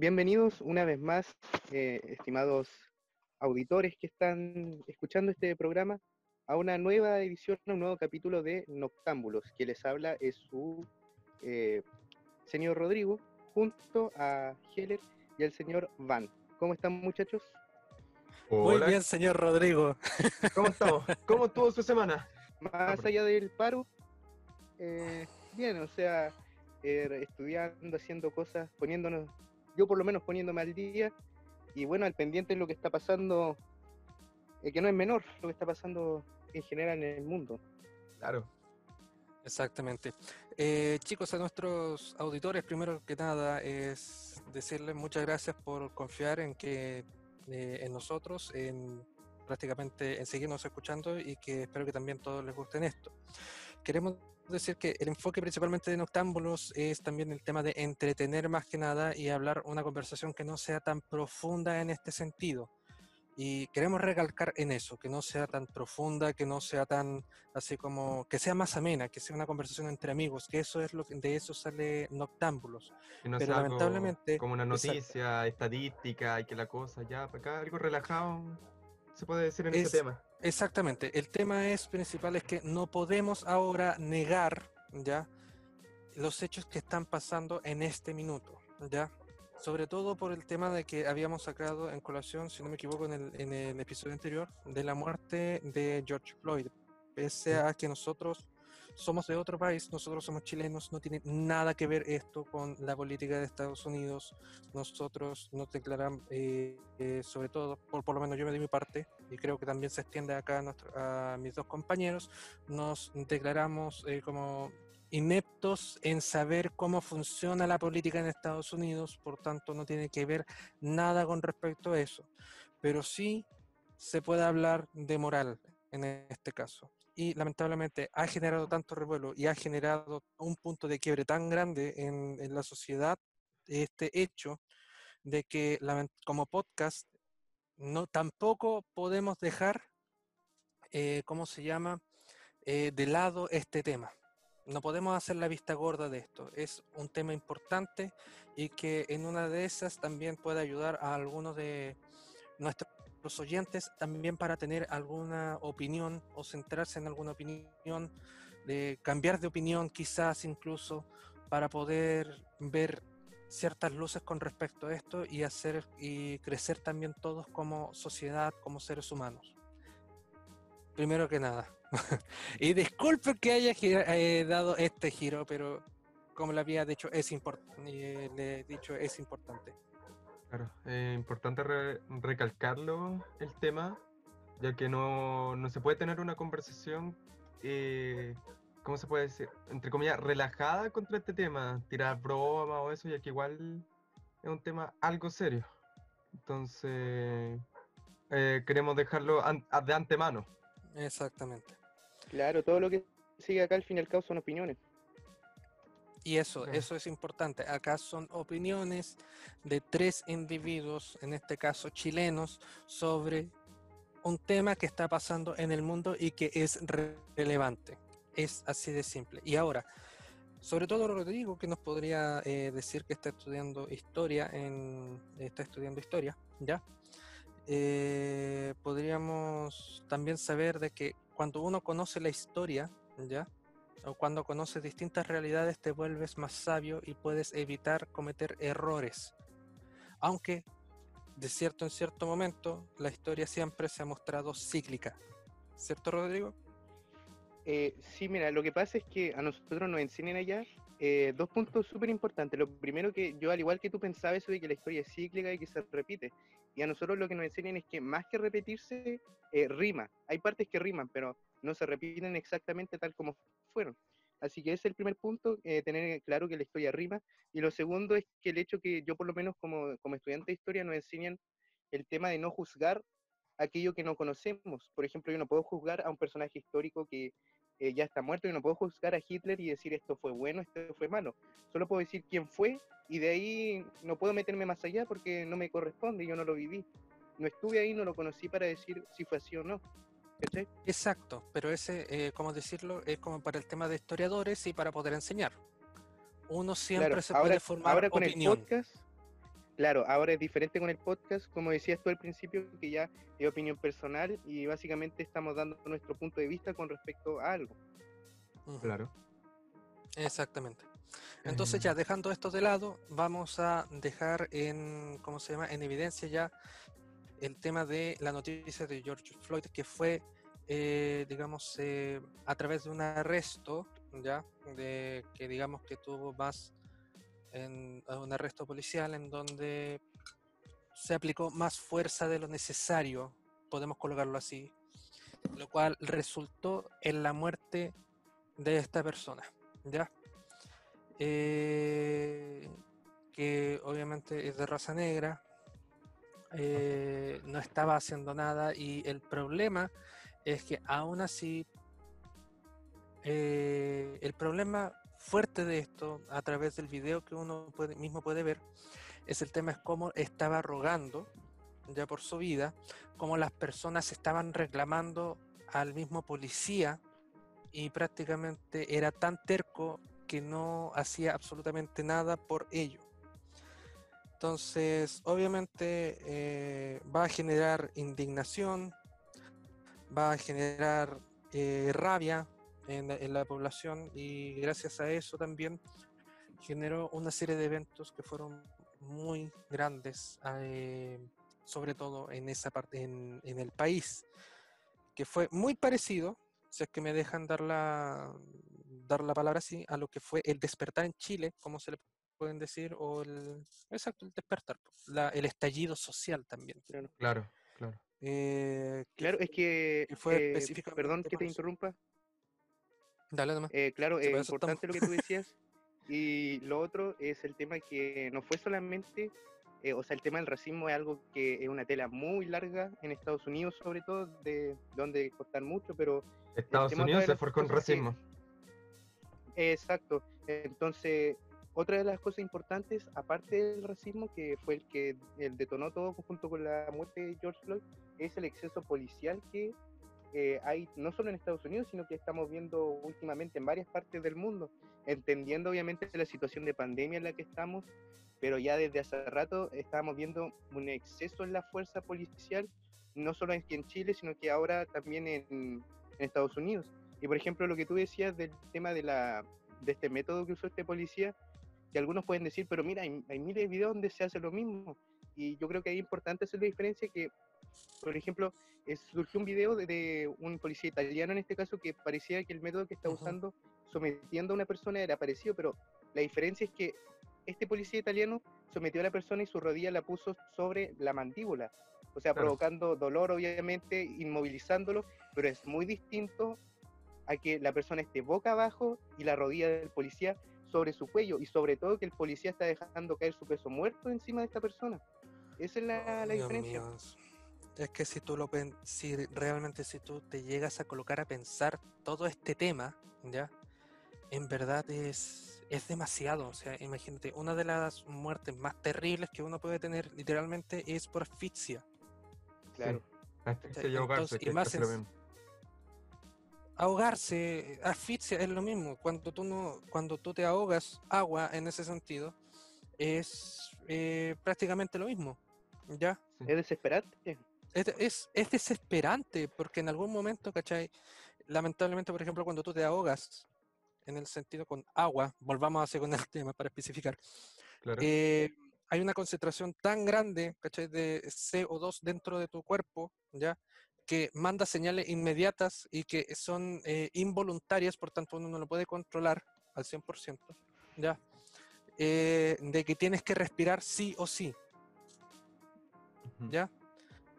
bienvenidos una vez más, eh, estimados auditores que están escuchando este programa, a una nueva edición, a un nuevo capítulo de Noctámbulos. Que les habla es su eh, señor Rodrigo, junto a Heller y al señor Van. ¿Cómo están, muchachos? Muy bien, señor Rodrigo. ¿Cómo estamos? ¿Cómo estuvo su semana? Más allá del paro, eh, bien, o sea, eh, estudiando, haciendo cosas, poniéndonos, yo por lo menos poniéndome al día, y bueno, al pendiente de lo que está pasando, eh, que no es menor, lo que está pasando en general en el mundo. Claro. Exactamente. chicos, a nuestros auditores, primero que nada, es decirles muchas gracias por confiar en que en nosotros, en prácticamente en seguirnos escuchando y que espero que también todos les gusten esto. Queremos decir que el enfoque principalmente de Noctámbulos es también el tema de entretener más que nada y hablar una conversación que no sea tan profunda en este sentido. Y queremos recalcar en eso, que no sea tan profunda, que no sea tan así como, que sea más amena, que sea una conversación entre amigos, que eso es lo que de eso sale Noctámbulos. no Pero lamentablemente... como una noticia estadística y que la cosa ya, para acá, algo relajado, se puede decir en ese tema. Exactamente. El tema es principal es que no podemos ahora negar, ¿ya? Los hechos que están pasando en este minuto, ¿ya? Sobre todo por el tema de que habíamos sacado en colación, si no me equivoco, en el, en el episodio anterior, de la muerte de George Floyd. Pese a que nosotros somos de otro país, nosotros somos chilenos, no tiene nada que ver esto con la política de Estados Unidos. Nosotros nos declaramos, eh, eh, sobre todo, por, por lo menos yo me di mi parte, y creo que también se extiende acá a, mis dos compañeros, nos declaramos eh, como ineptos en saber cómo funciona la política en Estados Unidos, por tanto no tiene que ver nada con respecto a eso. Pero sí se puede hablar de moral en este caso y lamentablemente ha generado tanto revuelo y ha generado un punto de quiebre tan grande en, la sociedad este hecho de que como podcast no tampoco podemos dejar, eh, ¿cómo se llama?, eh, de lado este tema. No podemos hacer la vista gorda de esto. Es un tema importante y que en una de esas también puede ayudar a algunos de nuestros los oyentes también para tener alguna opinión o centrarse en alguna opinión, de cambiar de opinión quizás incluso para poder ver ciertas luces con respecto a esto y hacer y crecer también todos como sociedad, como seres humanos. Primero que nada. y disculpe que haya eh, dado este giro, pero como le había dicho, es importante. Eh, le he dicho, es importante. Claro, es importante recalcarlo el tema, ya que no, se puede tener una conversación, eh, ¿cómo se puede decir? Entre comillas, relajada contra este tema, tirar broma o eso, ya que igual es un tema algo serio. Entonces, eh, queremos dejarlo de antemano. Exactamente. Claro, todo lo que sigue acá al fin y al cabo son opiniones. Y eso, eso es importante. Acá son opiniones de tres individuos, en este caso chilenos, sobre un tema que está pasando en el mundo y que es relevante. Es así de simple. Y ahora, sobre todo Rodrigo, que nos podría eh, decir que está estudiando historia, en, está estudiando historia, ¿ya? Eh, podríamos también saber de que cuando uno conoce la historia, ¿ya? O cuando conoces distintas realidades te vuelves más sabio y puedes evitar cometer errores. Aunque de cierto en cierto momento la historia siempre se ha mostrado cíclica. ¿Cierto, Rodrigo? Eh, sí, mira, lo que pasa es que a nosotros nos enseñan allá eh, dos puntos súper importantes. Lo primero que yo, al igual que tú pensabas eso de que la historia es cíclica y que se repite, y a nosotros lo que nos enseñan es que más que repetirse, eh, rima. Hay partes que riman, pero no se repiten exactamente tal como fueron. Así que ese es el primer punto, eh, tener claro que la historia rima. Y lo segundo es que el hecho que yo por lo menos como, como estudiante de historia nos enseñan el tema de no juzgar aquello que no conocemos. Por ejemplo, yo no puedo juzgar a un personaje histórico que eh, ya está muerto, yo no puedo juzgar a Hitler y decir esto fue bueno, esto fue malo. Solo puedo decir quién fue y de ahí no puedo meterme más allá porque no me corresponde, yo no lo viví. No estuve ahí, no lo conocí para decir si fue así o no. Exacto, pero ese, eh, ¿cómo decirlo? Es como para el tema de historiadores y para poder enseñar. Uno siempre se puede formar ahora con El podcast, claro, ahora es diferente con el podcast, como decías tú al principio, que ya es opinión personal y básicamente estamos dando nuestro punto de vista con respecto a algo. Claro. Exactamente. Entonces Eh, ya dejando esto de lado, vamos a dejar en, ¿cómo se llama? En evidencia ya el tema de la noticia de George Floyd, que fue, eh, digamos, eh, a través de un arresto, ya, de que digamos que tuvo más en a un arresto policial en donde se aplicó más fuerza de lo necesario, podemos colocarlo así, lo cual resultó en la muerte de esta persona, ¿ya? Eh, que obviamente es de raza negra, eh, no estaba haciendo nada y el problema es que aún así eh, el problema fuerte de esto a través del video que uno mismo puede ver es el tema es cómo estaba rogando ya por su vida, cómo las personas estaban reclamando al mismo policía y prácticamente era tan terco que no hacía absolutamente nada por ello. Entonces, obviamente eh, va a generar indignación, va a generar eh, rabia en, la- población y gracias a eso también generó una serie de eventos que fueron muy grandes, eh, sobre todo en esa parte, en el país, que fue muy parecido, si es que me dejan dar la, dar la palabra así, a lo que fue el despertar en Chile, como se le pueden decir, o el, exacto, el despertar, la- el estallido social también. Claro, Claro, claro. Eh, claro es que, que fue eh, perdón que te eso. interrumpa, Dale nomás. Eh, claro, es estamos. importante lo que tú decías. Y lo otro es el tema que no fue solamente, eh, o sea, el tema del racismo es algo que es una tela muy larga en Estados Unidos, sobre todo, de donde cortar mucho, pero Estados Unidos se forjó que- racismo. Exacto. Entonces, otra de las cosas importantes, aparte del racismo, que fue el que el detonó todo junto con la muerte de George Floyd, es el exceso policial que eh, hay no solo en Estados Unidos, sino que estamos viendo últimamente en varias partes del mundo, entendiendo obviamente la situación de pandemia en la que estamos, pero ya desde hace rato estamos viendo un exceso en la fuerza policial, no solo aquí en Chile, sino que ahora también en, en Estados Unidos. Y por ejemplo, lo que tú decías del tema de, la, de este método que usó este policía, que algunos pueden decir, pero mira, hay, hay miles de videos donde se hace lo mismo. Y yo creo que es importante hacer la diferencia que, por ejemplo, eh, surgió un video de, de un policía italiano en este caso que parecía que el método que está usando sometiendo a una persona era parecido, pero la diferencia es que este policía italiano sometió a la persona y su rodilla la puso sobre la mandíbula, o sea, Claro. provocando dolor, obviamente, inmovilizándolo, pero es muy distinto a que la persona esté boca abajo y la rodilla del policía sobre su cuello, y sobre todo que el policía está dejando caer su peso muerto encima de esta persona. Esa es la, Oh, la Dios diferencia. mío. Es que si tú lo pen- si realmente si tú te llegas a colocar a pensar todo este tema, ¿ya? En verdad es, es demasiado. O sea, imagínate, una de las muertes más terribles que uno puede tener literalmente es por asfixia. Claro. Asfixia ¿cachai? y ahogarse, Entonces, y que es más en-. Ahogarse, asfixia es lo mismo. Cuando tú no, cuando tú te ahogas agua en ese sentido, es eh, prácticamente lo mismo. ¿Ya? Es desesperante. es, es, es desesperante porque en algún momento, ¿cachai? Lamentablemente, por ejemplo, cuando tú te ahogas en el sentido con agua, volvamos a hacer con el tema para especificar, Claro. eh, hay una concentración tan grande, ¿cachai? De CO2 dentro de tu cuerpo, ¿ya? Que manda señales inmediatas y que son eh, involuntarias, por tanto uno no lo puede controlar al 100%, ¿ya? Eh, de que tienes que respirar sí o sí. ¿ya?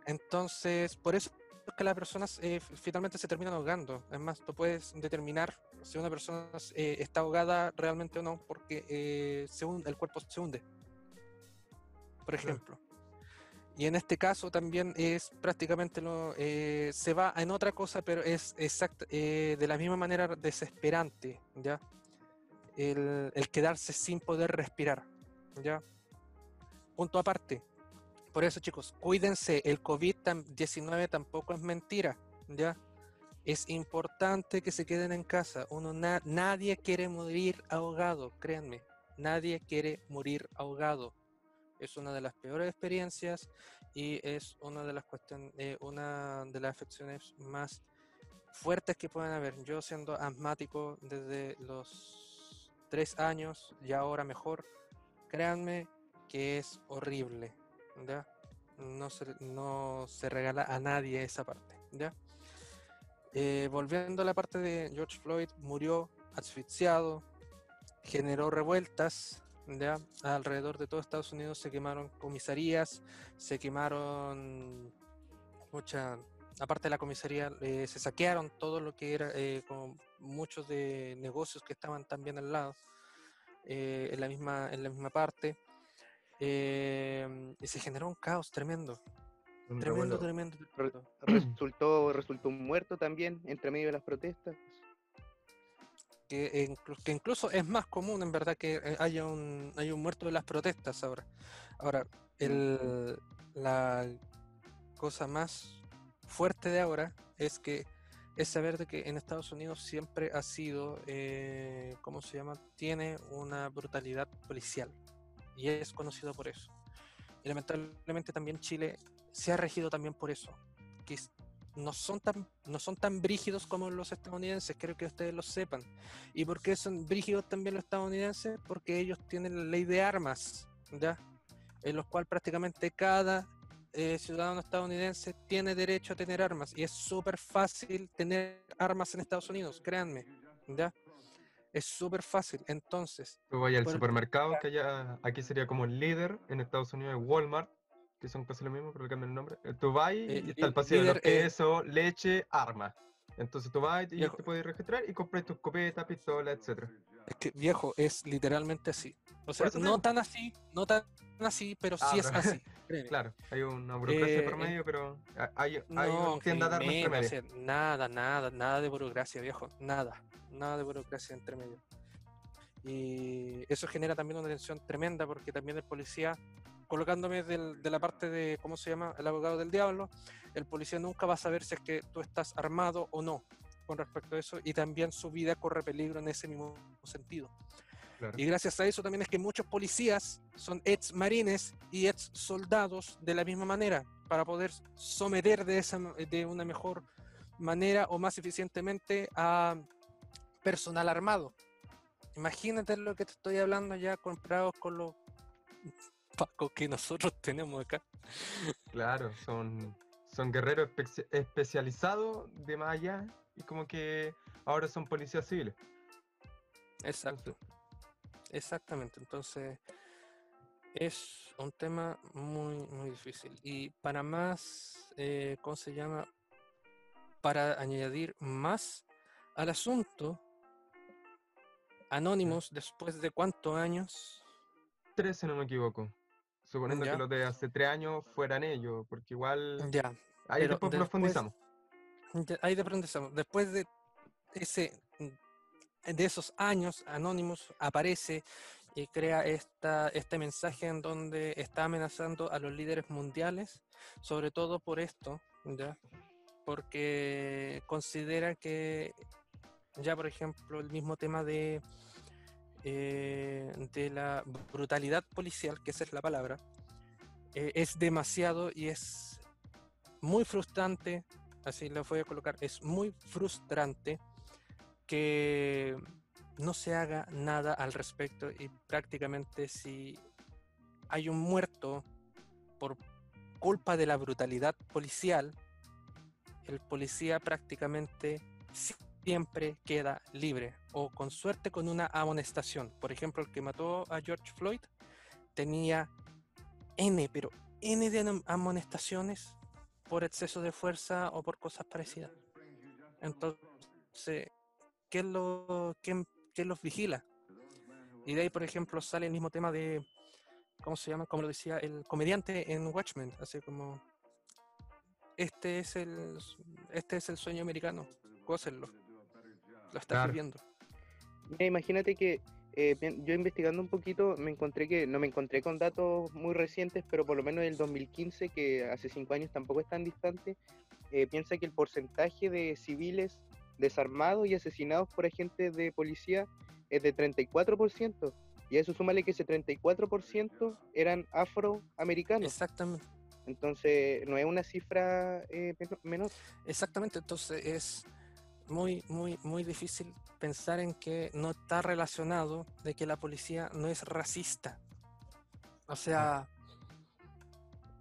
Entonces, por eso es que las personas eh, finalmente se terminan ahogando. Es más, tú puedes determinar si una persona eh, está ahogada realmente o no, porque eh, se hun- el cuerpo se hunde, por Claro. Y en este caso también es prácticamente lo, eh, se va en otra cosa, pero es exact, eh, de la misma manera desesperante, ¿ya? El, el quedarse sin poder respirar, ¿ya? Punto aparte, por eso, chicos, cuídense. El COVID-19 tampoco es mentira, ¿ya? Es importante que se queden en casa. Uno na- nadie quiere morir ahogado, créanme. Nadie quiere morir ahogado. Es una de las peores experiencias y es una de las cuestiones, eh, una de las afecciones más fuertes que pueden haber. Yo siendo asmático desde los tres años y ahora mejor, créanme que es horrible, ¿ya? No se, no se regala a nadie esa parte, ¿ya? Eh, volviendo a la parte de George Floyd, murió asfixiado, generó revueltas, ¿ya? alrededor de todo Estados Unidos se quemaron comisarías, se quemaron mucha, aparte de la comisaría, eh, se saquearon todo lo que era, eh, con muchos de negocios que estaban también al lado, en, la misma, en la misma parte, y se generó un caos tremendo. Tremendo, tremendo, Resultó, resultó un muerto también entre medio de las protestas. Que, que, incluso es más común en verdad que eh, haya un, haya un muerto de las protestas ahora. Ahora, el, la cosa más fuerte de ahora es que es saber de que en Estados Unidos siempre ha sido, eh, ¿cómo se llama? Tiene una brutalidad policial y es conocido por eso. Y lamentablemente también Chile se ha regido también por eso, que no son tan, no son tan brígidos como los estadounidenses, creo que ustedes lo sepan. ¿Y por qué son brígidos también los estadounidenses? Porque ellos tienen la ley de armas, ¿ya? En los cual prácticamente cada eh, ciudadano estadounidense tiene derecho a tener armas y es súper fácil tener armas en Estados Unidos, créanme, ¿ya? Es súper fácil, entonces... Tú voy al supermercado, que ya aquí sería como el líder, en Estados Unidos Walmart, que son casi lo mismo, pero le cambian el nombre. Eh, tú vas y eh, está el pasillo de queso, leche, arma. Entonces tú vas y te puedes registrar y compras tu escopeta, pistola, etc. Es que viejo, es literalmente así. O sea, no tan así, no tan así, pero sí ah, es así. claro, hay una burocracia por eh, medio, pero hay, hay no, una tienda de armas entre medio. nada, nada, nada de burocracia, viejo. Nada, nada de burocracia entre medio. Y eso genera también una tensión tremenda porque también el policía colocándome de la parte de, ¿cómo se llama? El abogado del diablo, el policía nunca va a saber si es que tú estás armado o no con respecto a eso y también su vida corre peligro en ese mismo sentido. Y gracias a eso también es que muchos policías son ex marines y ex soldados de la misma manera para poder someter de, esa, de una mejor manera o más eficientemente a personal armado. Imagínate lo que te estoy hablando ya comprados con los que nosotros tenemos acá. Claro, son, son guerreros especializados de más allá y como que ahora son policías civiles. Exacto. Exactamente. Entonces, es un tema muy, muy difícil. Y para más, eh, ¿cómo se llama? Para añadir más al asunto, Anónimos, después de cuántos años? Tres, si no me equivoco. Suponiendo que los de hace tres años fueran ellos, porque igual. Ya. Ahí después, profundizamos. ahí profundizamos. Después de ese de esos años, Anonymous aparece y crea esta, este mensaje en donde está amenazando a los líderes mundiales, sobre todo por esto, ¿ya? porque considera que ya, por ejemplo, el mismo tema de eh, de la brutalidad policial, que esa es la palabra, eh, es demasiado y es muy frustrante, así lo voy a colocar, es muy frustrante que no se haga nada al respecto y prácticamente si hay un muerto por culpa de la brutalidad policial, el policía prácticamente siempre queda libre o con suerte con una amonestación. Por ejemplo, el que mató a George Floyd tenía N, pero N de amonestaciones por exceso de fuerza o por cosas parecidas. Entonces, ¿qué, lo, quién, los vigila? Y de ahí, por ejemplo, sale el mismo tema de, ¿cómo se llama? Como lo decía el comediante en Watchmen, así como, este es el, este es el sueño americano, gócenlo lo estás viviendo. imagínate que eh, yo investigando un poquito me encontré que, no me encontré con datos muy recientes, pero por lo menos el 2015, que hace cinco años tampoco es tan distante, eh, piensa que el porcentaje de civiles desarmados y asesinados por agentes de policía es de 34%. Y a eso súmale que ese 34% eran afroamericanos. Exactamente. Entonces, no es una cifra eh, meno- menor. Exactamente, entonces es muy, muy, muy difícil pensar en que no está relacionado de que la policía no es racista. O sea,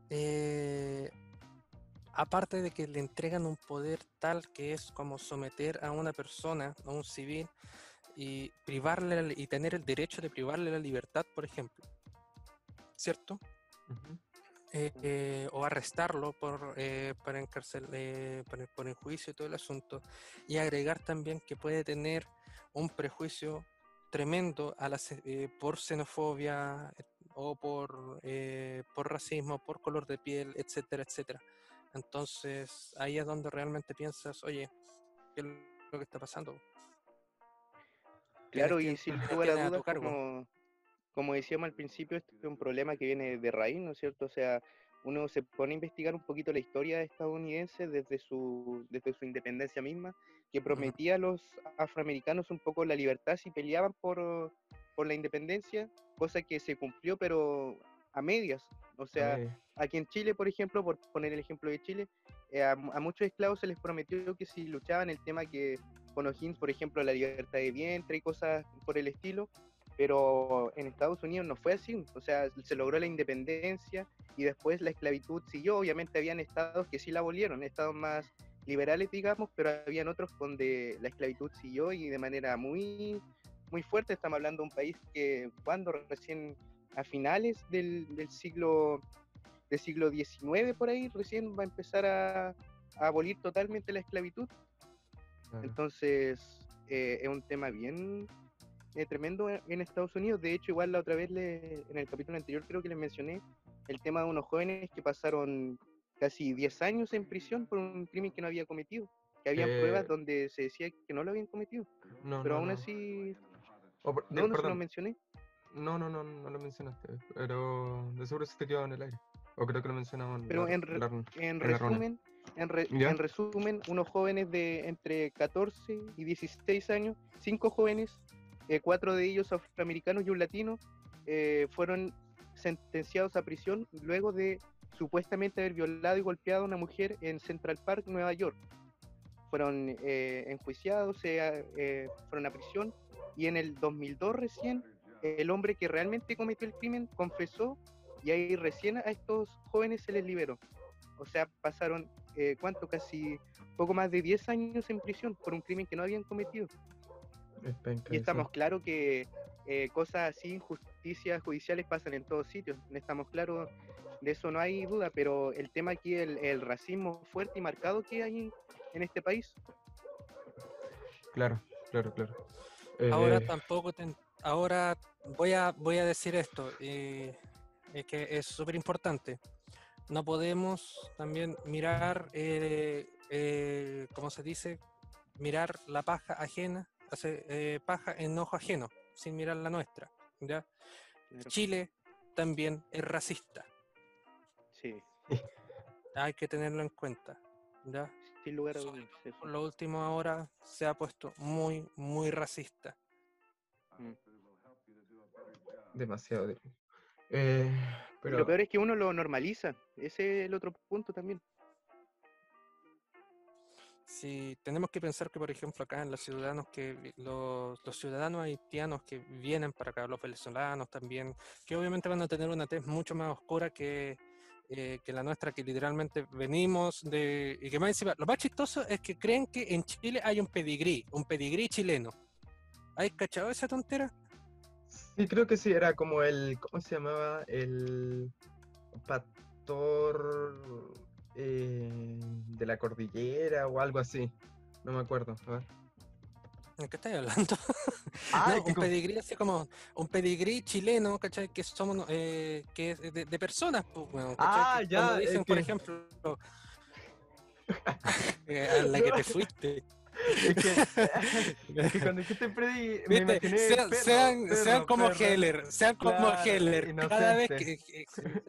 eh, aparte de que le entregan un poder tal que es como someter a una persona, a un civil, y privarle y tener el derecho de privarle la libertad, por ejemplo, ¿cierto? Ujú. Eh, eh, o arrestarlo por, eh, para encarcel, eh, por, por enjuicio y todo el asunto, y agregar también que puede tener un prejuicio tremendo a la, por xenofobia o por, eh, por racismo, por color de piel, etcétera, etcétera. Entonces ahí es donde realmente piensas, oye, ¿qué es lo que está pasando? Claro, y sin lugar a dudas, como, como decíamos al principio, esto es un problema que viene de raíz, ¿no es cierto? O sea, uno se pone a investigar un poquito la historia estadounidense desde su, desde su independencia misma, que prometía a los afroamericanos un poco la libertad si peleaban por, por la independencia, cosa que se cumplió, pero a medias. O sea, Eh, aquí en Chile, por ejemplo, por poner el ejemplo de Chile, eh, a, a muchos esclavos se les prometió que si luchaban el tema que con O'Higgins, por ejemplo, la libertad de vientre y cosas por el estilo, pero en Estados Unidos no fue así, o sea, se logró la independencia y después la esclavitud siguió, obviamente habían estados que sí la abolieron, estados más liberales, digamos, pero habían otros donde la esclavitud siguió y de manera muy, muy fuerte, estamos hablando de un país que cuando recién a finales del, del siglo del siglo XIX por ahí recién va a empezar a, a abolir totalmente la esclavitud. claro. Entonces eh, es un tema bien eh, tremendo en, Estados Unidos. De hecho, igual la otra vez le- en el capítulo anterior creo que les mencioné el tema de unos jóvenes que pasaron casi 10 años en prisión por un crimen que no había cometido. Que habían Eh, pruebas donde se decía que no lo habían cometido. No, Pero no, aún no. así, Oh, per- no, no se lo mencioné. No, no, no, no lo mencionaste, pero de seguro se te quedó en el aire. O creo que lo mencionamos en Pero la- en re- la- En en la runa. resumen, en, re- en resumen, unos jóvenes de entre 14 y 16 años, cinco jóvenes, eh, cuatro de ellos afroamericanos y un latino, eh, fueron sentenciados a prisión luego de supuestamente haber violado y golpeado a una mujer en Central Park, Nueva York. Fueron eh, enjuiciados, fueron a prisión y en el 2002 recién el hombre que realmente cometió el crimen confesó y ahí recién a estos jóvenes se les liberó. O sea, pasaron, ¿cuánto? Casi poco más de 10 años en prisión por un crimen que no habían cometido. Es penca Y estamos claros que eh, cosas así, injusticias judiciales pasan en todos sitios. Estamos claros, de eso no hay duda, pero el tema aquí es el, el racismo fuerte y marcado que hay en este país. Claro, claro, claro. Ahora Eh, tampoco ten- ahora voy a voy a decir esto y es que es súper importante. No podemos también mirar, eh, eh, ¿cómo se dice? Mirar la paja ajena, hacer, eh, paja en ojo ajeno, sin mirar la nuestra. ¿ya? Claro. Chile también es racista, Sí, hay que tenerlo en cuenta. ¿ya? sin lugar a dudas. Por lo último ahora se ha puesto muy, muy racista. Mm. demasiado. Eh, pero Lo peor es que uno lo normaliza. Ese es el otro punto también. Si tenemos que pensar que, por ejemplo, acá en los ciudadanos que los ciudadanos haitianos que vienen para acá, los venezolanos también, que obviamente van a tener una tez mucho más oscura que, eh, que la nuestra, que literalmente venimos de. Y que más encima, lo más chistoso es que creen que en Chile hay un pedigrí, un pedigrí chileno. ¿Hay cachado esa tontera? sí, creo que sí, era como el, ¿cómo se llamaba? El pastor eh, de la cordillera o algo así. No me acuerdo. a ver. ¿De qué estáis hablando? Ah, No, un como- pedigrí así como un pedigrí chileno, ¿cachai? Que somos eh, que es de, de personas, pues, ¿cachai? Ah, ya, es dicen, por ejemplo, eh, a la que te fuiste. Es que, es que cuando dijiste Freddy, me imaginé. Sean, perro, sean, perro, sean como perro. Heller, sean como Claro, Heller, cada vez que, inocente. que-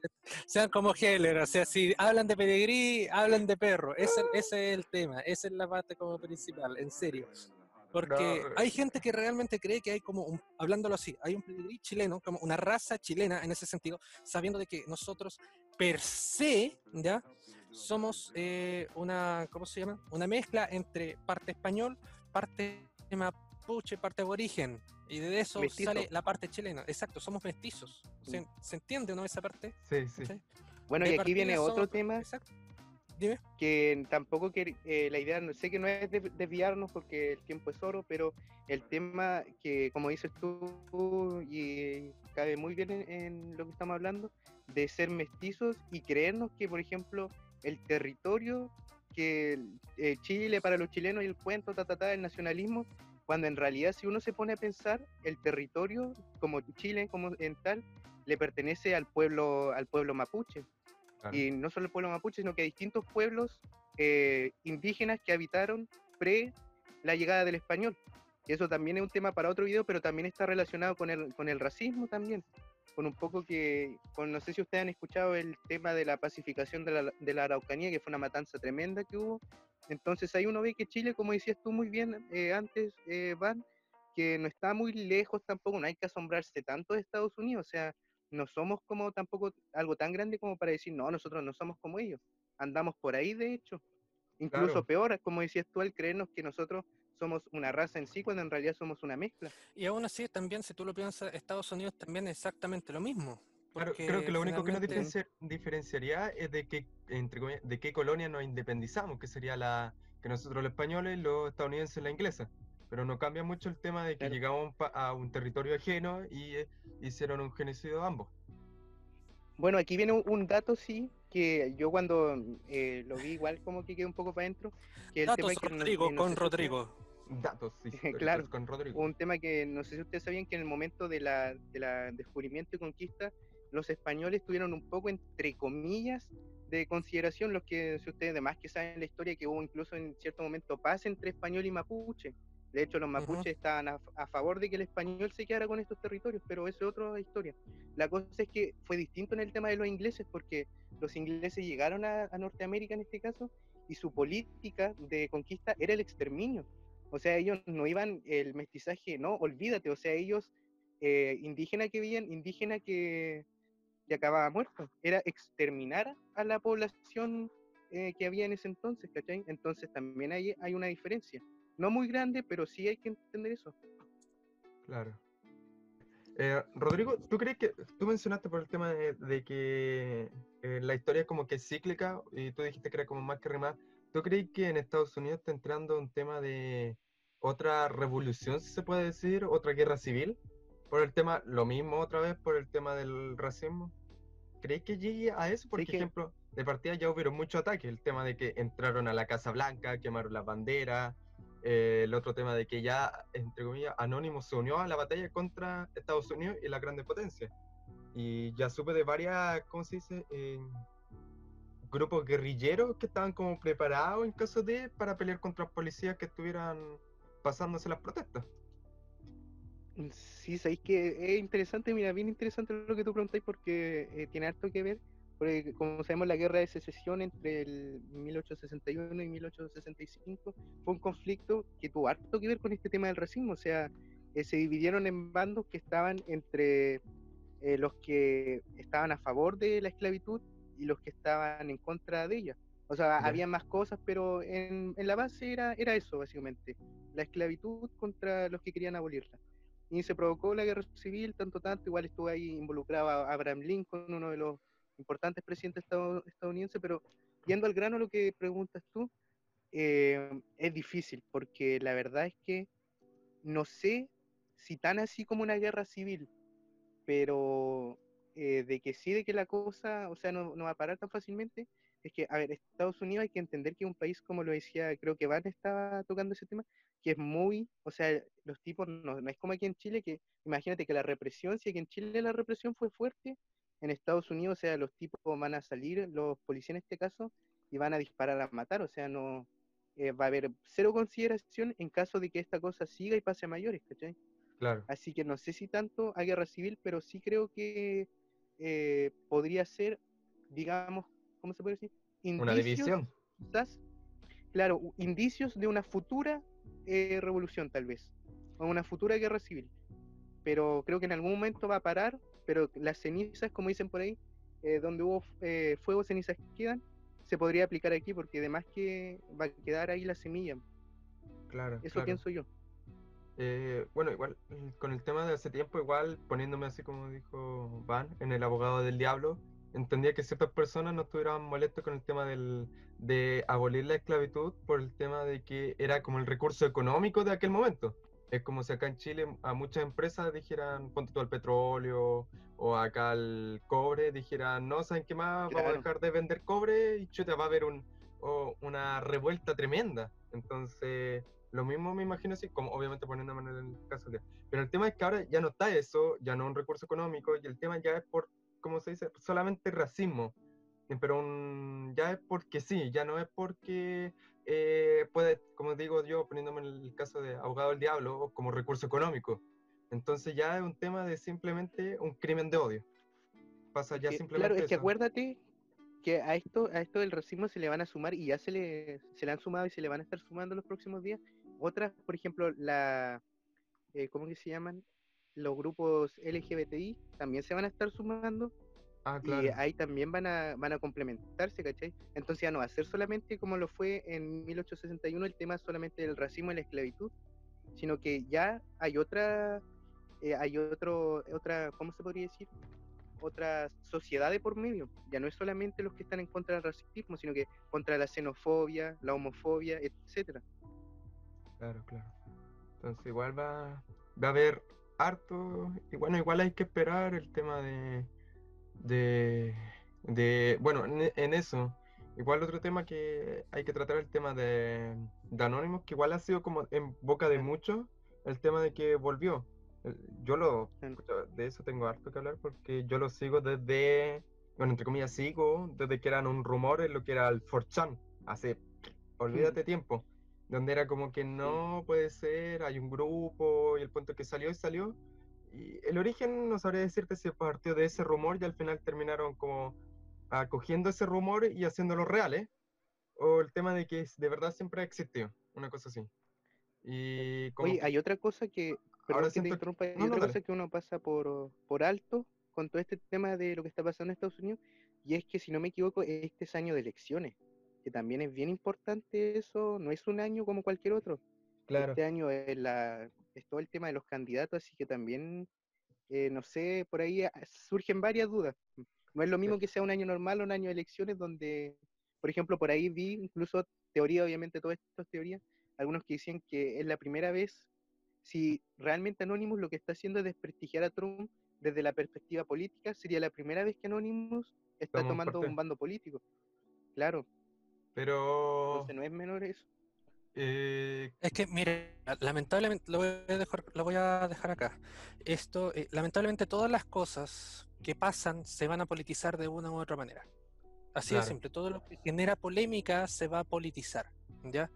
sean como Heller, o sea, si hablan de pedigrí, hablan de perro, ese, ese es el tema, esa es la parte como principal, en serio. Porque No. hay gente que realmente cree que hay como, un, hablándolo así, hay un pedigrí chileno, como una raza chilena en ese sentido, sabiendo de que nosotros per se, ¿ya? Somos eh, una, ¿cómo se llama? Una mezcla entre parte español, parte mapuche, parte aborigen. Y de eso Mestizo. sale la parte chilena. Exacto, somos mestizos. ¿Se, se entiende, no, esa parte? Sí, sí. ¿Cachai? Bueno, De y aquí viene otro somos- tema Exacto. Dime. que tampoco que eh, la idea, no sé que no es de- desviarnos porque el tiempo es oro, pero el tema que, como dices tú, y cabe muy bien en, en lo que estamos hablando, de ser mestizos y creernos que, por ejemplo, el territorio que eh, Chile para los chilenos y el cuento, ta, ta, ta, el nacionalismo, cuando en realidad si uno se pone a pensar, el territorio como Chile, como en tal, le pertenece al pueblo, al pueblo mapuche claro. y no solo el pueblo mapuche, sino que a distintos pueblos eh, indígenas que habitaron pre la llegada del español. Y eso también es un tema para otro video, pero también está relacionado con el, con el racismo también. Con un poco que, con, no sé si ustedes han escuchado el tema de la pacificación de la, de la Araucanía, que fue una matanza tremenda que hubo. Entonces ahí uno ve que Chile, como decías tú muy bien eh, antes, eh, Van, que no está muy lejos tampoco, no hay que asombrarse tanto de Estados Unidos, o sea, no somos como tampoco algo tan grande como para decir, no, nosotros no somos como ellos. Andamos por ahí, de hecho. Incluso Claro. peor, como decías tú, al creernos que nosotros somos una raza en sí, cuando en realidad somos una mezcla. Y aún así, también, si tú lo piensas, Estados Unidos también es exactamente lo mismo. Claro, creo que lo único que nos diferenciaría es de qué, entre de qué colonia nos independizamos, que sería la que nosotros los españoles, los estadounidenses la inglesa. Pero no cambia mucho el tema de que Claro. llegamos a un pa- a un territorio ajeno y eh, hicieron un genocidio ambos. Bueno, aquí viene un, un dato, sí, que yo cuando eh, lo vi igual como que quedé un poco para adentro. Que el Datos tema que no- Rodrigo eh, no con Rodrigo. Datos Claro. con Rodrigo. un tema que no sé si ustedes sabían que en el momento de la, de la descubrimiento y conquista, los españoles tuvieron un poco, entre comillas, de consideración, los que, si ustedes además que saben la historia, que hubo incluso en cierto momento paz entre español y mapuche. De hecho, los mapuches estaban a, a favor de que el español se quedara con estos territorios, pero eso es otra historia. La cosa es que fue distinto en el tema de los ingleses, porque los ingleses llegaron a, a Norteamérica en este caso, y su política de conquista era el exterminio. O sea, ellos no iban el mestizaje, no, olvídate, o sea, ellos, eh, indígena que vivían, indígena que, que acababa muerto, era exterminar a la población eh, que había en ese entonces, ¿cachai? Entonces también hay, hay una diferencia. No muy grande, pero sí hay que entender eso. Claro. Eh, Rodrigo, ¿tú crees que tú mencionaste por el tema de, que la historia es como que cíclica y tú dijiste que era como más que remar? ¿Tú crees que en Estados Unidos está entrando un tema de otra revolución, si se puede decir, otra guerra civil? Por el tema, lo mismo otra vez, por el tema del racismo. ¿Crees que llegue a eso? Por que- ejemplo, de partida ya hubieron muchos ataques. El tema de que entraron a la Casa Blanca, quemaron las banderas. eh, el otro tema de que ya, entre comillas, Anonymous se unió a la batalla contra Estados Unidos y las grandes potencias. Y ya supe de varias, ¿cómo se dice? Eh, grupos guerrilleros que estaban como preparados en caso de para pelear contra los policías que estuvieran pasándose las protestas. Sí, sabéis que es interesante, mira, bien interesante lo que tú preguntáis porque eh, tiene harto que ver, porque como sabemos la guerra de secesión entre el 1861 y 1865 fue un conflicto que tuvo harto que ver con este tema del racismo, o sea, eh, se dividieron en bandos que estaban entre eh, los que estaban a favor de la esclavitud y los que estaban en contra de ella. O sea, Ya. había más cosas, pero en, en la base era, era eso, básicamente, la esclavitud contra los que querían abolirla y se provocó la guerra civil, tanto, tanto, igual estuvo ahí involucrado a Abraham Lincoln, uno de los importantes presidentes estado- estadounidenses, pero yendo al grano lo que preguntas tú, eh, es difícil, porque la verdad es que no sé si tan así como una guerra civil, pero eh, de que sí, de que la cosa, o sea, no, no va a parar tan fácilmente, es que, a ver, Estados Unidos hay que entender que es un país, como lo decía, creo que Van estaba tocando ese tema, que es muy, o sea, los tipos, no, no es como aquí en Chile, que imagínate que la represión, si aquí en Chile la represión fue fuerte, en Estados Unidos, o sea, los tipos van a salir, los policías en este caso, y van a disparar a matar, o sea, no eh, va a haber cero consideración en caso de que esta cosa siga y pase a mayores, ¿cachai? Claro. Así que no sé si tanto a guerra civil, pero sí creo que eh, podría ser, digamos, ¿cómo se puede decir? Una Indicios, división. quizás, claro, indicios de una futura eh, revolución tal vez, o una futura guerra civil. Pero creo que en algún momento va a parar, pero las cenizas, como dicen por ahí, eh, donde hubo eh, fuego, cenizas quedan, se podría aplicar aquí porque además que va a quedar ahí la semilla. Claro. Eso pienso yo. Eh, bueno, igual con el tema de hace tiempo, igual poniéndome así como dijo Van en El abogado del diablo, entendía que ciertas personas no estuvieran molestas con el tema del, de abolir la esclavitud por el tema de que era como el recurso económico de aquel momento. Es como si acá en Chile a muchas empresas dijeran, ponte todo el petróleo o acá el cobre, dijeran, no, ¿saben qué más? Vamos a dejar de vender cobre y chuta, va a haber un, una revuelta tremenda. Entonces, lo mismo me imagino así, como obviamente poniéndome en el caso de... Pero el tema es que ahora ya no está eso, ya no es un recurso económico y el tema ya es por, ¿cómo se dice? Solamente racismo. Pero ya es porque sí, ya no es porque eh, puede, como digo yo, poniéndome en el caso de abogado del diablo, como recurso económico. Entonces ya es un tema de simplemente un crimen de odio. Pasa ya simplemente. Claro, es que acuérdate que a esto, a esto del racismo se le van a sumar y ya se le, se le han sumado y se le van a estar sumando los próximos días. Otras, por ejemplo, la, eh, ¿cómo que se llaman? Los grupos LGBTI también se van a estar sumando Ah, y ahí también van a, van a complementarse, ¿cachai? Entonces ya no va a ser solamente como lo fue en 1861 el tema solamente del racismo y la esclavitud, sino que ya hay otra, eh, hay otro, otra, ¿cómo se podría decir? Otra sociedad de por medio. Ya no es solamente los que están en contra del racismo, sino que contra la xenofobia, la homofobia, etcétera. Claro, claro. Entonces igual va, va a haber harto, y bueno, igual hay que esperar el tema de de, de bueno, en, eso, igual otro tema que hay que tratar el tema de, de Anonymous, que igual ha sido como en boca de muchos, el tema de que volvió. Yo lo, de eso tengo harto que hablar porque yo lo sigo desde, bueno, entre comillas sigo, desde que eran un rumor en lo que era el 4chan, hace, olvídate tiempo, donde era como que no puede ser, hay un grupo y el punto que salió y salió, y el origen no sabría decirte si partió de ese rumor y al final terminaron como acogiendo ese rumor y haciéndolo real, ¿eh? O el tema de que de verdad siempre ha existido, una cosa así. Y Oye, hay otra cosa que, ahora que te interrumpa, hay otra cosa que uno pasa por, por alto con todo este tema de lo que está pasando en Estados Unidos, y es que si no me equivoco, este es año de elecciones, que también es bien importante eso, no es un año como cualquier otro. Claro. Este año es la, es todo el tema de los candidatos, así que también, eh, no sé, por ahí ah, surgen varias dudas. No es lo mismo que sea un año normal o un año de elecciones donde, por ejemplo, por ahí vi incluso teoría, obviamente todas estas teorías, algunos que dicen que es la primera vez, si realmente Anonymous lo que está haciendo es desprestigiar a Trump desde la perspectiva política, sería la primera vez que Anonymous está tomando un bando político. Claro. Pero... Entonces no es menor eso. Eh, es que, mire, lamentablemente, lo voy a dejar, lo voy a dejar acá. Esto, eh, lamentablemente, todas las cosas que pasan se van a politizar de una u otra manera. Así de simple, todo lo que genera polémica se va a politizar, ¿ya?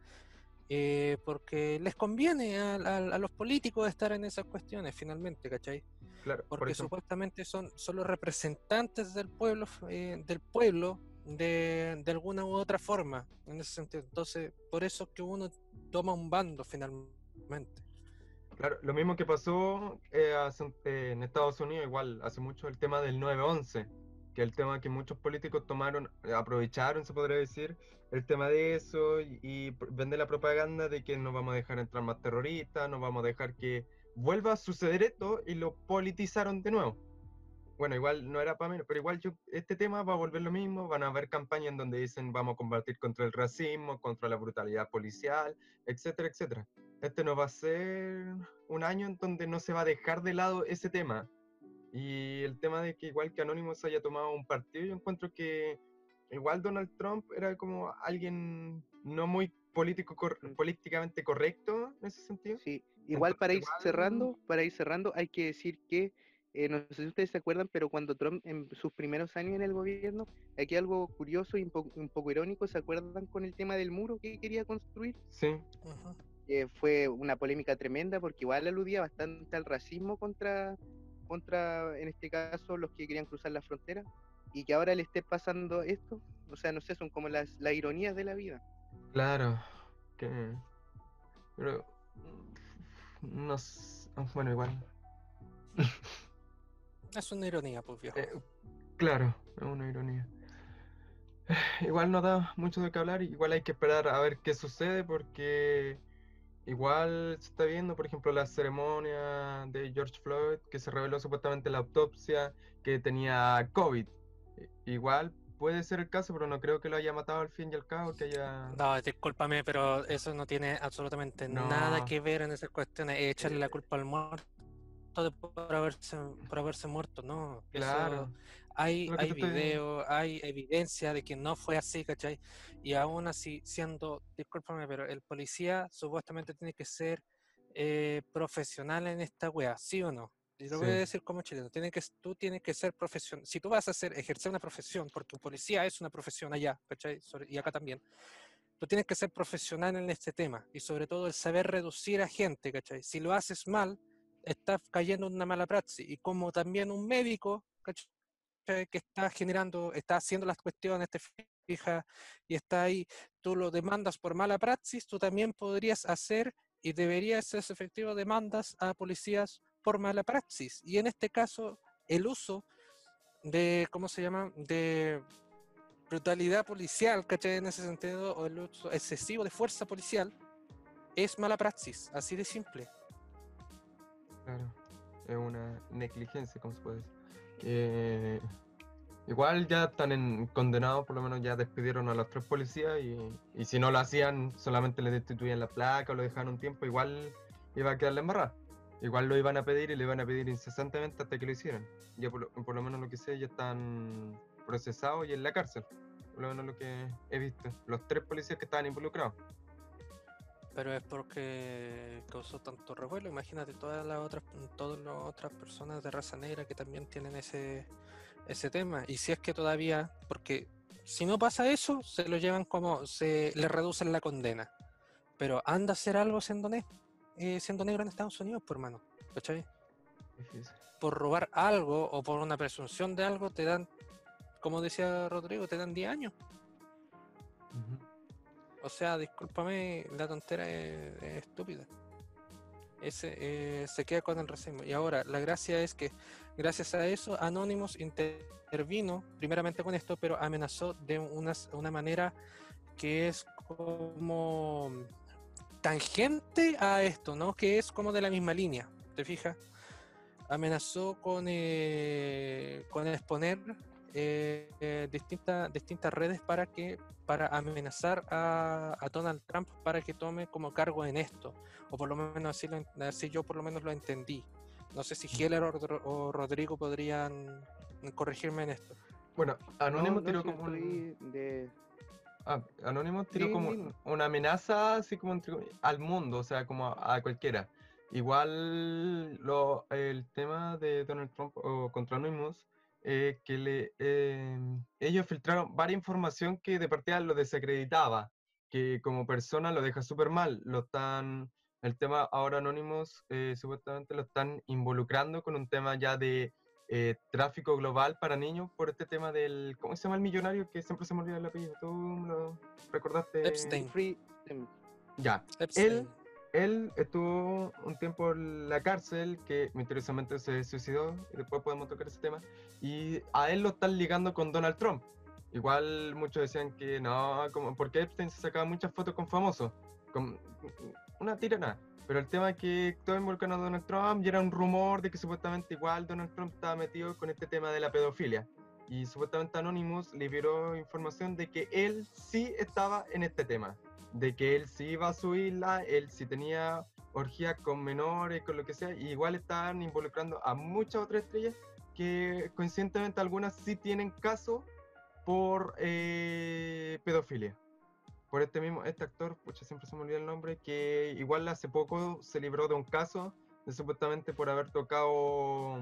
Eh, porque les conviene a, los políticos estar en esas cuestiones, finalmente, ¿cachai? porque supuestamente son, son los representantes del pueblo, del pueblo de, de, alguna u otra forma, en ese sentido. Entonces, por eso es que uno toma un bando finalmente. Claro, lo mismo que pasó eh, en Estados Unidos, igual, hace mucho el tema del 9-11, que el tema que muchos políticos tomaron, eh, aprovecharon, se podría decir, el tema de eso y, y vende la propaganda de que no vamos a dejar entrar más terroristas, no vamos a dejar que vuelva a suceder esto y lo politizaron de nuevo bueno, igual no era para menos, pero igual yo, este tema va a volver lo mismo, van a haber campañas en donde dicen vamos a combatir contra el racismo, contra la brutalidad policial, etcétera, etcétera. Este no va a ser un año en donde no se va a dejar de lado ese tema. Y el tema de que igual que Anonymous haya tomado un partido, yo encuentro que igual Donald Trump era como alguien no muy político mm. políticamente correcto en ese sentido. Sí, igual para ir cerrando, para ir cerrando hay que decir que eh, no sé si ustedes se acuerdan, pero cuando Trump en sus primeros años en el gobierno, aquí algo curioso y un, poco irónico, ¿se acuerdan con el tema del muro que quería construir? Sí. Eh, fue una polémica tremenda porque igual aludía bastante al racismo contra, contra, en este caso, los que querían cruzar la frontera y que ahora le esté pasando esto. O sea, no sé, son como las, las ironías de la vida. Claro. Que... Pero No s- bueno, igual. Es una ironía, pues viejo. Eh, claro, es una ironía. Igual no da mucho de qué hablar, igual hay que esperar a ver qué sucede porque igual se está viendo, por ejemplo, la ceremonia de George Floyd, que se reveló supuestamente la autopsia que tenía COVID. Igual puede ser el caso, pero no creo que lo haya matado al fin y al cabo, que haya... No, discúlpame, pero eso no tiene absolutamente nada que ver en esas cuestiones. Es echarle la culpa al muerto de por haberse, por haberse muerto, no. Eso- Claro, hay, que hay estoy- video, hay evidencia de que no fue así, ¿cachai? Y aún así, siendo, discúlpame, pero el policía supuestamente tiene que ser eh, profesional en esta wea, ¿sí o no? Y lo voy a Sí. decir como chileno, tiene que, tú tienes que ser profesional. Si tú vas a hacer, ejercer una profesión, porque un policía es una profesión allá, ¿cachai? Y acá también. Tú tienes que ser profesional en este tema y sobre todo el saber reducir a gente, ¿cachai? Si lo haces mal, estás cayendo en una mala praxis. Y como también un médico, que está generando, está haciendo las cuestiones, te fijas y está ahí, tú lo demandas por mala praxis, tú también podrías hacer y deberías ser efectivo demandas a policías por mala praxis. Y en este caso, el uso de, ¿cómo se llama? De brutalidad policial, ¿cachai? En ese sentido, o el uso excesivo de fuerza policial, es mala praxis, así de simple. Claro. Es una negligencia, como se puede decir. Que igual ya están en, condenados, por lo menos ya despidieron a los tres policías y, y si no lo hacían, solamente le destituían la placa o lo dejaban un tiempo, igual iba a quedar la embarrada. Igual lo iban a pedir y lo iban a pedir incesantemente hasta que lo hicieran. Ya por, por lo menos lo que sé, ya están procesados y en la cárcel. Por lo menos lo que he visto. Los tres policías que estaban involucrados. Pero es porque causó tanto revuelo. Imagínate todas las otras, todas las otras personas de raza negra que también tienen ese, ese tema. Y si es que todavía, porque si no pasa eso, se lo llevan como, se le reducen la condena. Pero anda a hacer algo siendo, ne- eh, siendo negro en Estados Unidos, por hermano. ¿Cachai? Por robar algo o por una presunción de algo, te dan, como decía Rodrigo, te dan 10 años. Ujú. O sea, discúlpame, la tontera es, es estúpida. Ese, eh, se queda con el racismo. Y ahora, la gracia es que, gracias a eso, Anonymous intervino primeramente con esto, pero amenazó de una, una manera que es como tangente a esto, ¿no? Que es como de la misma línea, ¿te fijas? Amenazó con, eh, con exponer eh, eh, distintas, distintas redes para que para amenazar a, a Donald Trump para que tome como cargo en esto, o por lo menos así, lo así yo por lo menos lo entendí. No sé si Heller o, o Rodrigo podrían corregirme en esto. Bueno, Anónimo No, no, tiró como un... de... Ah, Anónimo tiró Sí, como mismo. una amenaza así como al mundo, o sea, como a, a cualquiera. Igual lo, el tema de Donald Trump o contra Anonymous, eh, que le, eh, ellos filtraron varias información que de partida lo desacreditaba, que como persona lo deja súper mal. Lo están, el tema ahora Anonymous eh, supuestamente lo están involucrando con un tema ya de eh, tráfico global para niños por este tema del, ¿cómo se llama el millonario? Que siempre se me olvida el apellido. ¿Tú lo recordaste? Epstein. Free. Ya. Epstein. Él estuvo un tiempo en la cárcel, que misteriosamente se suicidó, y después podemos tocar ese tema, y a él lo están ligando con Donald Trump. Igual muchos decían que no, como, porque Epstein se sacaba muchas fotos con famosos, con una tira nada. Pero el tema es que todo involucrando a Donald Trump y era un rumor de que supuestamente igual Donald Trump estaba metido con este tema de la pedofilia. Y supuestamente Anonymous liberó información de que él sí estaba en este tema de que él sí iba a su isla, él sí tenía orgías con menores, con lo que sea, y igual estaban involucrando a muchas otras estrellas que coincidentemente algunas sí tienen caso por eh, pedofilia. Por este mismo, este actor, pucha, siempre se me olvida el nombre, que igual hace poco se libró de un caso de supuestamente por haber tocado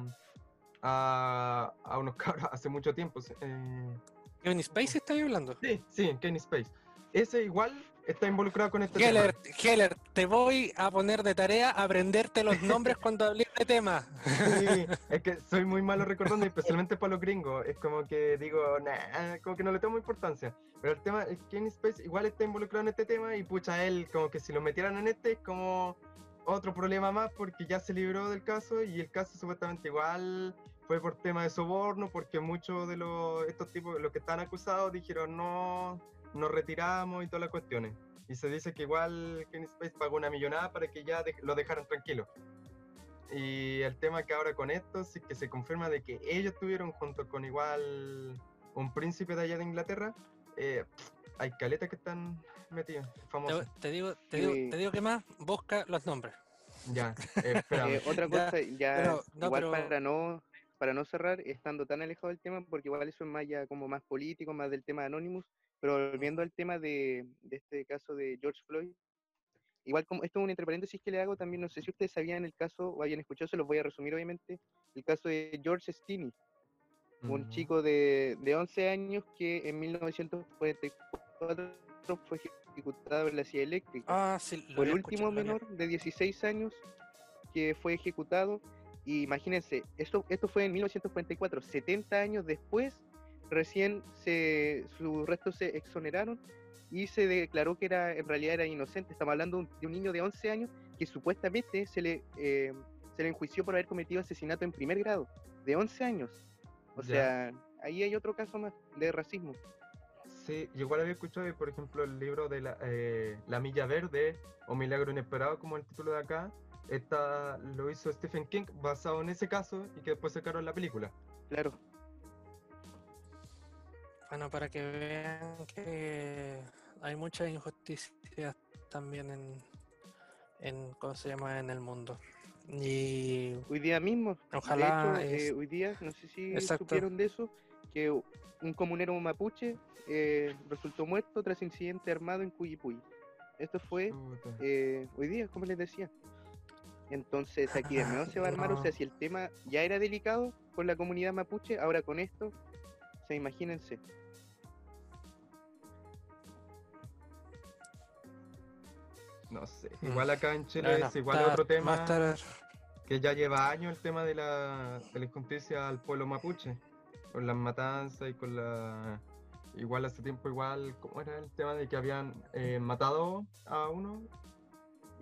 a, a unos cabros hace mucho tiempo. eh, Kevin Spacey está hablando. Sí, sí, Kenny Space. Ese igual está involucrado con este tema. Heller, Heller, te voy a poner de tarea aprenderte los nombres cuando hablé de tema. Sí, es que soy muy malo recordando, especialmente para los gringos. Es como que digo, nah, como que no le tomo importancia. Pero el tema, el Kenny Space igual está involucrado en este tema y pucha, él como que si lo metieran en este es como otro problema más porque ya se libró del caso y el caso supuestamente igual fue por tema de soborno, porque muchos de los, estos tipos, los que están acusados, dijeron no, nos retiramos y todas las cuestiones. Y se dice que igual Kevin Space pagó una millonada para que ya lo dejaran tranquilo. Y el tema que ahora con esto sí que se confirma de que ellos tuvieron junto con igual un príncipe de allá de Inglaterra, eh, hay caletas que están metidos, famosos. Te, digo, te, digo, te digo que más, busca los nombres. Ya, eh, eh, otra cosa, ya, igual para no para no cerrar, estando tan alejado del tema, porque igual eso es más ya como más político, más del tema de Anonymous, pero volviendo al tema de, de este caso de George Floyd, igual como esto es un entre paréntesis que le hago también, no sé si ustedes sabían el caso o habían escuchado, se los voy a resumir obviamente, el caso de George Stinney, un chico de, de 11 años que en 1944 fue ejecutado en la silla eléctrica. Ah, sí, fue el último menor de 16 años que fue ejecutado. Y imagínense, esto, esto fue en 1944, 70 años después, recién se, sus restos se exoneraron y se declaró que era en realidad era inocente. Estamos hablando de un niño de 11 años que supuestamente se le, eh, se le enjuició por haber cometido asesinato en primer grado, de 11 años. O sea, ahí hay otro caso más de racismo. Sí, yo igual había escuchado, por ejemplo, el libro de la, eh, la Milla Verde o Milagro Inesperado, como el título de acá, esta lo hizo Stephen King basado en ese caso y que después sacaron la película. Claro. Bueno, para que vean que hay muchas injusticias también en, en ¿cómo se llama? en el mundo. Y hoy día mismo, ojalá eh, hoy día, no sé si supieron de eso, que un comunero mapuche eh, resultó muerto tras incidente armado en Cuyipuy. Esto fue eh, hoy día, como les decía. Entonces aquí de nuevo se va a armar, o sea, si el tema ya era delicado con la comunidad mapuche, ahora con esto, o sea, imagínense. No sé, mm. igual acá en Chile es igual otro tema que ya lleva años el tema de la, de la injusticia al pueblo mapuche, con las matanzas y con la... Igual hace tiempo igual, ¿cómo era el tema de que habían eh, matado a uno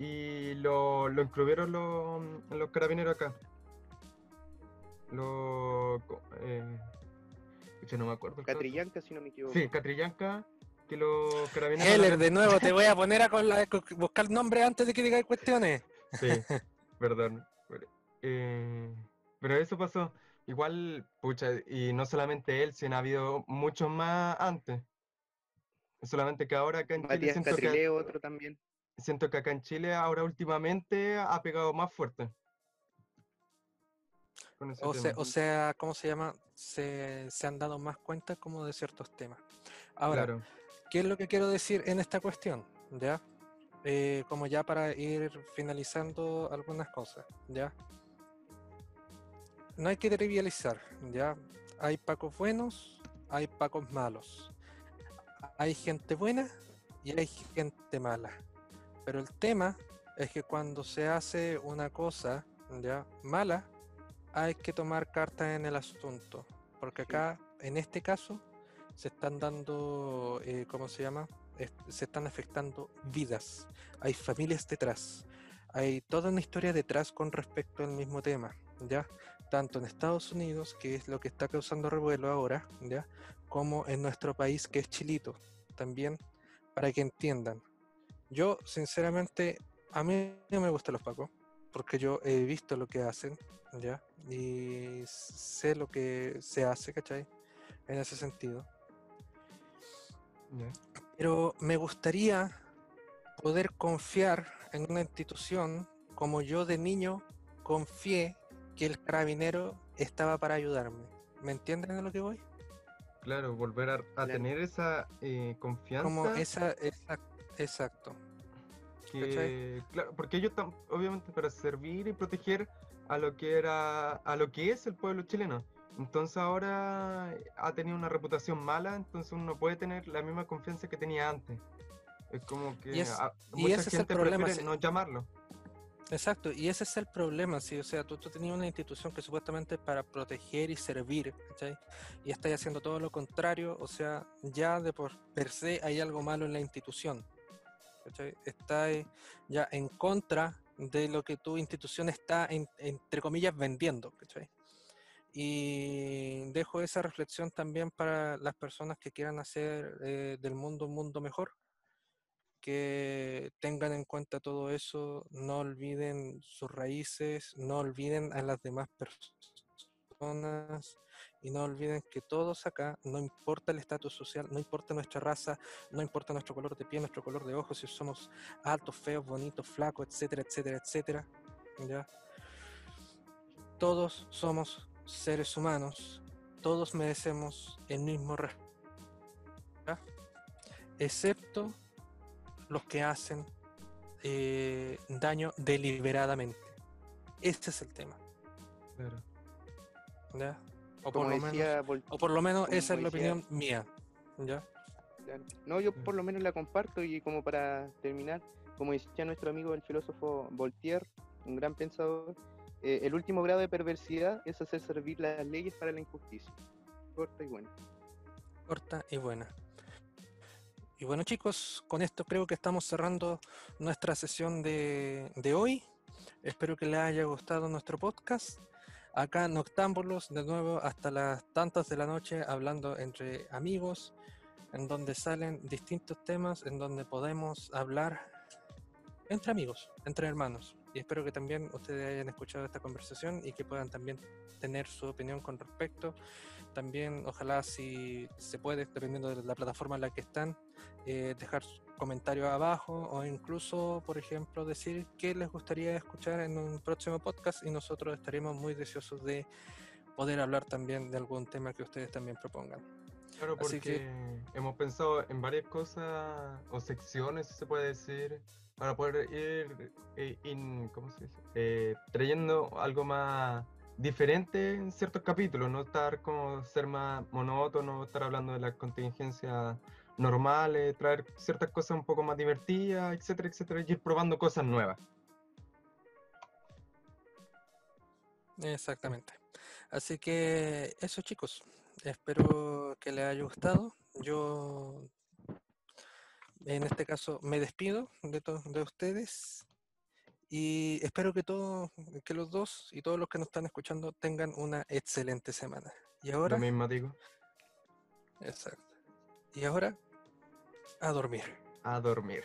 y lo, lo incluyeron los, los carabineros acá. Los. Eh, no me acuerdo. Catrillanca, si no me equivoco. Sí, Catrillanca, que los carabineros. Heller, de nuevo, te voy a poner a con la, buscar nombre antes de que digáis cuestiones. Sí, perdón. Eh, pero eso pasó. Igual, pucha, y no solamente él, sino ha habido muchos más antes. Solamente que ahora acá en Chile siento que, otro también siento que acá en Chile ahora últimamente ha pegado más fuerte. O sea, o sea, ¿cómo se llama? Se, han dado más cuenta como de ciertos temas. Ahora, ¿qué es lo que quiero decir en esta cuestión? ¿Ya? Eh, como ya para ir finalizando algunas cosas, ¿ya? No hay que trivializar, ¿ya? Hay pacos buenos, hay pacos malos. Hay gente buena y hay gente mala. Pero el tema es que cuando se hace una cosa ya mala, hay que tomar cartas en el asunto. Porque acá, en este caso, se están dando, eh, ¿cómo se llama? se están afectando vidas. Hay familias detrás. Hay toda una historia detrás con respecto al mismo tema, ¿ya? Tanto en Estados Unidos, que es lo que está causando revuelo ahora, ¿ya? Como en nuestro país, que es Chilito, también, para que entiendan. Yo, sinceramente, a mí no me gustan los pacos, porque yo he visto lo que hacen, ¿ya? Y sé lo que se hace, ¿cachai? En ese sentido. Pero me gustaría poder confiar en una institución como yo de niño confié que el carabinero estaba para ayudarme. ¿Me entienden de lo que voy? Claro, volver a, tener esa eh, confianza. Como esa, esa Exacto. claro, porque ellos están, obviamente, para servir y proteger a lo que era, a lo que es el pueblo chileno. Entonces ahora ha tenido una reputación mala, entonces uno puede tener la misma confianza que tenía antes. Es como que y, mucha ese gente problema, prefiere no llamarlo. Exacto, y ese es el problema, sí, o sea, tú, tú tenías una institución que supuestamente es para proteger y servir, ¿cachai? Y estás haciendo todo lo contrario, o sea, ya de por per se hay algo malo en la institución, Está ya en contra de lo que tu institución está, entre comillas, vendiendo. Y dejo esa reflexión también para las personas que quieran hacer eh, del mundo un mundo mejor, que tengan en cuenta todo eso, no olviden sus raíces, no olviden a las demás personas y no olviden que todos acá, no importa el estatus social, no importa nuestra raza, no importa nuestro color de piel, nuestro color de ojos, si somos altos, feos, bonitos, flacos, etcétera, etcétera, etcétera. Todos somos seres humanos, todos merecemos el mismo respeto, excepto los que hacen eh, daño deliberadamente. Este es el tema. O, por lo menos, o por lo menos esa es la opinión mía. ¿Ya? No, yo por lo menos la comparto y como para terminar, como decía nuestro amigo el filósofo Voltaire, un gran pensador, eh, el último grado de perversidad es hacer servir las leyes para la injusticia. Corta y buena. Corta y buena. Y bueno chicos, con esto creo que estamos cerrando nuestra sesión de, hoy. Espero que les haya gustado nuestro podcast. Acá Noctámbulos, de nuevo hasta las tantas de la noche, hablando entre amigos, en donde salen distintos temas, en donde podemos hablar entre amigos, entre hermanos. Y espero que también ustedes hayan escuchado esta conversación y que puedan también tener su opinión con respecto. También, ojalá si se puede, dependiendo de la plataforma en la que están, eh, dejar comentarios abajo o incluso, por ejemplo, decir qué les gustaría escuchar en un próximo podcast y nosotros estaremos muy deseosos de poder hablar también de algún tema que ustedes también propongan. Claro, porque hemos pensado en varias cosas o secciones, si se puede decir, para poder ir, eh, eh, trayendo algo más diferente en ciertos capítulos, no estar como ser más monótono, estar hablando de las contingencias normales, traer ciertas cosas un poco más divertidas, etcétera, etcétera, y ir probando cosas nuevas. Exactamente. Así que eso chicos, espero que les haya gustado. Yo en este caso me despido de, de ustedes y espero que todos, que los dos y todos los que nos están escuchando tengan una excelente semana. Y ahora. Lo mismo digo. Exacto. Y ahora, a dormir. A dormir.